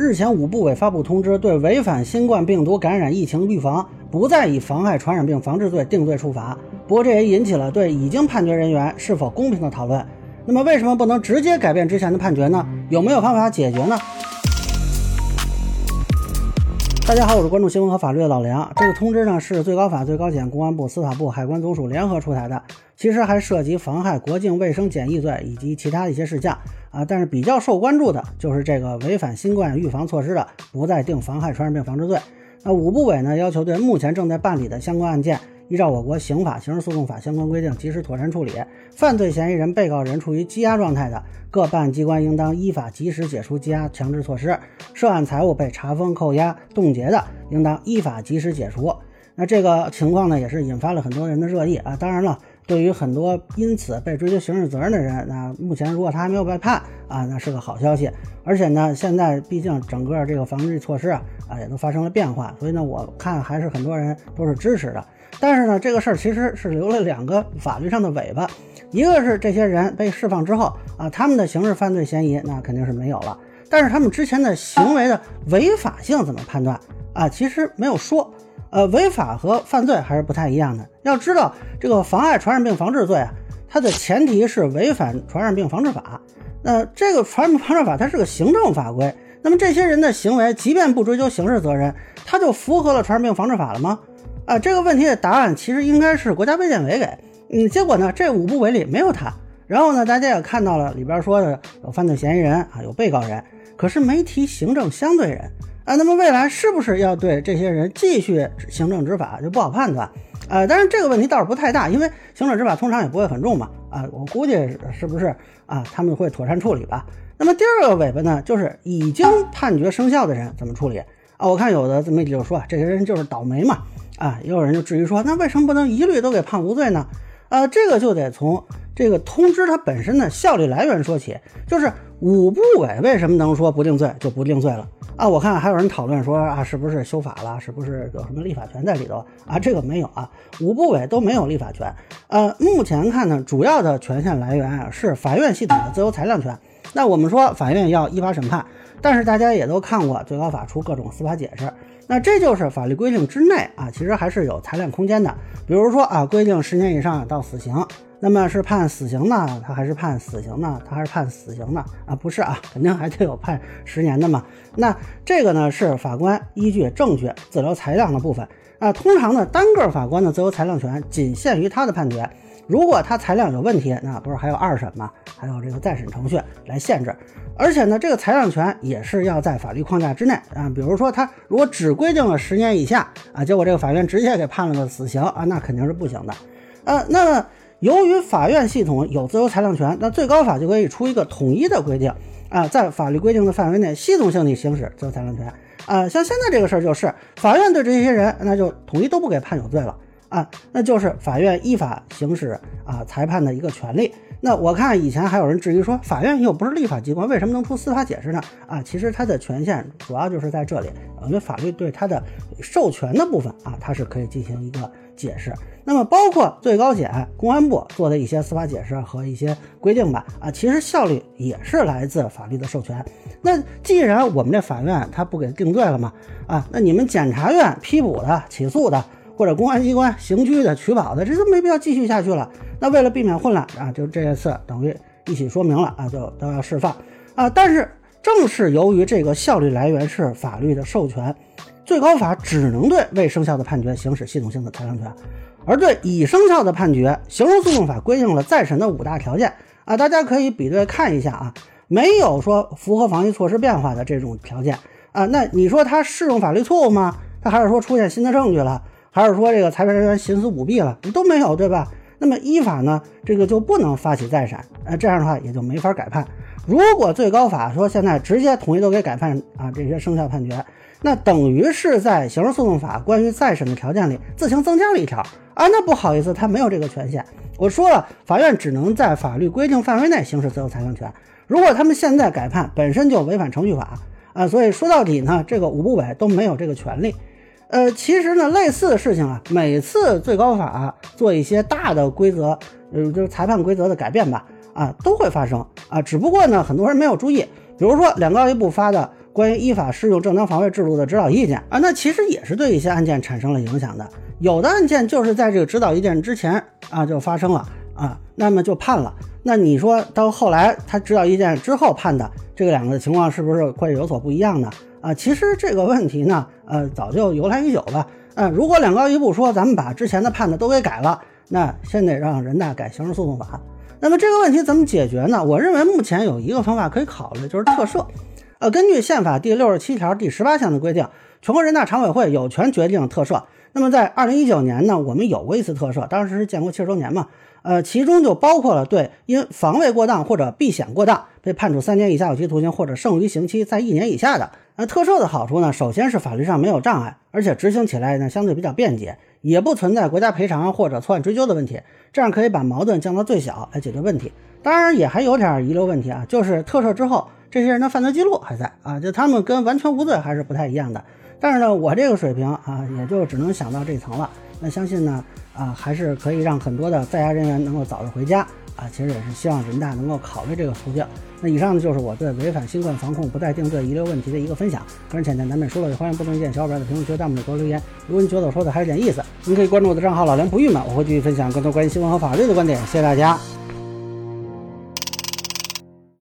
日前，五部委发布通知，对违反新冠病毒感染疫情预防，不再以妨害传染病防治罪定罪处罚。不过，这也引起了对已经判决人员是否公平的讨论。那么，为什么不能直接改变之前的判决呢？有没有方法解决呢？大家好，我是关注新闻和法律的老梁。这个通知呢，是最高法、最高检、公安部、司法部、海关总署联合出台的，其实还涉及妨害国境卫生检疫罪以及其他的一些事项。啊，但是比较受关注的就是这个违反新冠预防措施的，不再定妨害传染病防治罪。那五部委呢，要求对目前正在办理的相关案件，依照我国刑法、刑事诉讼法相关规定，及时妥善处理。犯罪嫌疑人、被告人处于羁押状态的，各办案机关应当依法及时解除羁押强制措施；涉案财物被查封、扣押、冻结的，应当依法及时解除。那这个情况呢，也是引发了很多人的热议啊。当然了。对于很多因此被追究刑事责任的人，那目前如果他还没有被判啊，那是个好消息。而且呢，现在毕竟整个这个防治措施啊啊也都发生了变化，所以呢，我看还是很多人都是支持的。但是呢，这个事儿其实是留了两个法律上的尾巴，一个是这些人被释放之后啊，他们的刑事犯罪嫌疑那肯定是没有了，但是他们之前的行为的违法性怎么判断啊？其实没有说。呃，违法和犯罪还是不太一样的。要知道，这个妨碍传染病防治罪啊，它的前提是违反传染病防治法。那这个传染病防治法它是个行政法规，那么这些人的行为，即便不追究刑事责任，他就符合了传染病防治法了吗？啊，这个问题的答案其实应该是国家卫健委给。嗯，结果呢，这五部委里没有他。然后呢，大家也看到了里边说的有犯罪嫌疑人啊，有被告人，可是没提行政相对人。啊，那么未来是不是要对这些人继续行政执法就不好判断，呃，但是这个问题倒是不太大，因为行政执法通常也不会很重嘛，啊，我估计是不是啊，他们会妥善处理吧。那么第二个尾巴呢，就是已经判决生效的人怎么处理啊？我看有的媒体就说这些人就是倒霉嘛，啊，也有人就质疑说，那为什么不能一律都给判无罪呢？呃，这个就得从这个通知它本身的效力来源说起，就是五部委为什么能说不定罪就不定罪了？啊，我看还有人讨论说啊，是不是修法了？是不是有什么立法权在里头啊？这个没有啊，五部委都没有立法权。呃，目前看呢，主要的权限来源啊是法院系统的自由裁量权。那我们说法院要依法审判，但是大家也都看过最高法出各种司法解释，那这就是法律规定之内啊，其实还是有裁量空间的。比如说啊，规定十年以上到死刑。那么是判死刑呢，他还是判死刑呢？他还是判死刑呢？啊，不是啊，肯定还得有判十年的嘛。那这个呢是法官依据证据自由裁量的部分啊。通常呢，单个法官的自由裁量权仅限于他的判决。如果他裁量有问题，那不是还有二审吗？还有这个再审程序来限制。而且呢，这个裁量权也是要在法律框架之内啊。比如说他如果只规定了十年以下啊，结果这个法院直接给判了个死刑啊，那肯定是不行的。呃，那。由于法院系统有自由裁量权，那最高法就可以出一个统一的规定啊，在法律规定的范围内，系统性地行使自由裁量权啊。像现在这个事儿就是，法院对这些人，那就统一都不给判有罪了啊，那就是法院依法行使啊裁判的一个权利。那我看以前还有人质疑说，法院又不是立法机关，为什么能出司法解释呢？啊，其实它的权限主要就是在这里，因为法律对它的授权的部分啊，它是可以进行一个解释。那么包括最高检、公安部做的一些司法解释和一些规定吧，啊，其实效率也是来自法律的授权。那既然我们这法院他不给定罪了嘛，啊，那你们检察院批捕的、起诉的，或者公安机关刑拘的、取保的，这都没必要继续下去了。那为了避免混乱啊，就这一次等于一起说明了啊，就都要释放啊。但是正是由于这个效率来源是法律的授权，最高法只能对未生效的判决行使系统性的裁量权，而对已生效的判决，刑事诉讼法规定了再审的五大条件啊，大家可以比对看一下啊，没有说符合防疫措施变化的这种条件啊，那你说它适用法律错误吗？它还是说出现新的证据了，还是说这个裁判人员徇私舞弊了？都没有，对吧？那么依法呢，这个就不能发起再审，呃，这样的话也就没法改判。如果最高法说现在直接统一都给改判啊，这些生效判决，那等于是在刑事诉讼法关于再审的条件里自行增加了一条啊，那不好意思，他没有这个权限。我说了，法院只能在法律规定范围内行使自由裁量权。如果他们现在改判，本身就违反程序法啊，所以说到底呢，这个五部委都没有这个权利。呃，其实呢，类似的事情啊，每次最高法做一些大的规则，呃，就是裁判规则的改变吧，啊，都会发生啊。只不过呢，很多人没有注意，比如说两高一部发的《关于依法适用正当防卫制度的指导意见啊，那其实也是对一些案件产生了影响的。有的案件就是在这个指导意见之前啊就发生了啊，那么就判了。那你说到后来他指导意见之后判的这个两个情况是不是会有所不一样呢？啊，其实这个问题呢，呃，早就由来已久了。嗯，如果两高一部说咱们把之前的判的都给改了，那先得让人大改刑事诉讼法。那么这个问题怎么解决呢？我认为目前有一个方法可以考虑，就是特赦。呃，根据宪法第六十七条第十八项的规定，全国人大常委会有权决定特赦。那么在二零一九年呢，我们有过一次特赦，当时是建国七十周年嘛。呃，其中就包括了对因防卫过当或者避险过当被判处三年以下有期徒刑或者剩余刑期在一年以下的。那特赦的好处呢，首先是法律上没有障碍，而且执行起来呢相对比较便捷，也不存在国家赔偿或者错案追究的问题，这样可以把矛盾降到最小来解决问题。当然也还有点遗留问题啊，就是特赦之后，这些人的犯罪记录还在啊，就他们跟完全无罪还是不太一样的。但是呢，我这个水平啊，也就只能想到这层了。那相信呢，啊，还是可以让很多的在押人员能够早日回家啊。其实也是希望人大能够考虑这个途径。那以上呢，就是我对违反新冠防控不再定罪遗留问题的一个分享。个人浅见难免疏漏，也欢迎不同意见小伙伴在评论区、弹幕里给我留言。如果你觉得我说的还有点意思，您可以关注我的账号老梁不郁闷，我会继续分享更多关于新闻和法律的观点。谢谢大家。